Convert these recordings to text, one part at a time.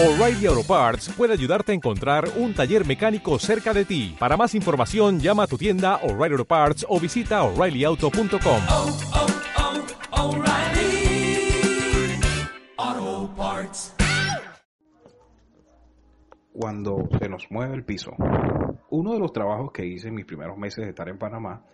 O'Reilly Auto Parts puede ayudarte a encontrar un taller mecánico cerca de ti. Para más información, llama a tu tienda O'Reilly Auto Parts o visita oreillyauto.com. oh, oh, O'Reilly Auto Parts. Cuando se nos mueve el piso. Uno de los trabajos que hice en mis primeros meses de estar en Panamá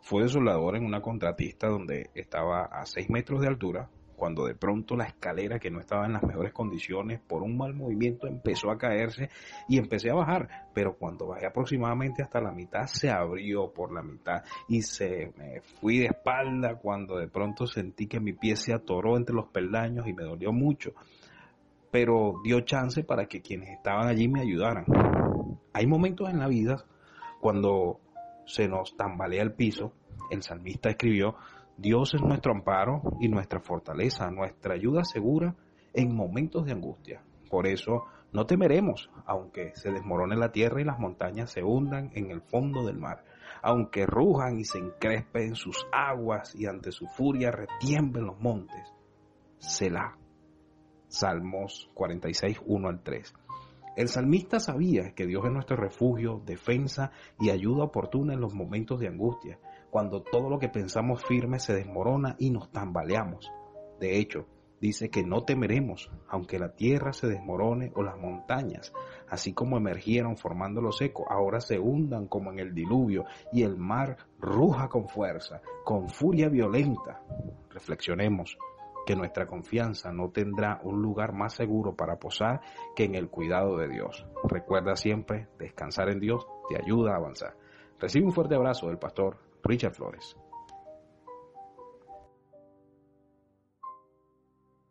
fue de soldador en una contratista donde estaba a 6 metros de altura, cuando de pronto la escalera que no estaba en las mejores condiciones por un mal movimiento empezó a caerse y empecé a bajar, pero cuando bajé aproximadamente hasta la mitad se abrió por la mitad y se me fui de espalda cuando de pronto sentí que mi pie se atoró entre los peldaños y me dolió mucho, pero dio chance para que quienes estaban allí me ayudaran. Hay momentos en la vida cuando se nos tambalea el piso, el salmista escribió, Dios es nuestro amparo y nuestra fortaleza, nuestra ayuda segura en momentos de angustia. Por eso no temeremos, aunque se desmorone la tierra y las montañas se hundan en el fondo del mar, aunque rujan y se encrespen sus aguas y ante su furia retiemblen los montes. Selah. Salmos 46, 1 al 3. El salmista sabía que Dios es nuestro refugio, defensa y ayuda oportuna en los momentos de angustia, cuando todo lo que pensamos firme se desmorona y nos tambaleamos. De hecho, dice que no temeremos, aunque la tierra se desmorone o las montañas, así como emergieron formando lo seco, ahora se hundan como en el diluvio y el mar ruja con fuerza, con furia violenta. Reflexionemos que nuestra confianza no tendrá un lugar más seguro para posar que en el cuidado de Dios. Recuerda siempre, descansar en Dios te ayuda a avanzar. Recibe un fuerte abrazo del pastor Richard Flores.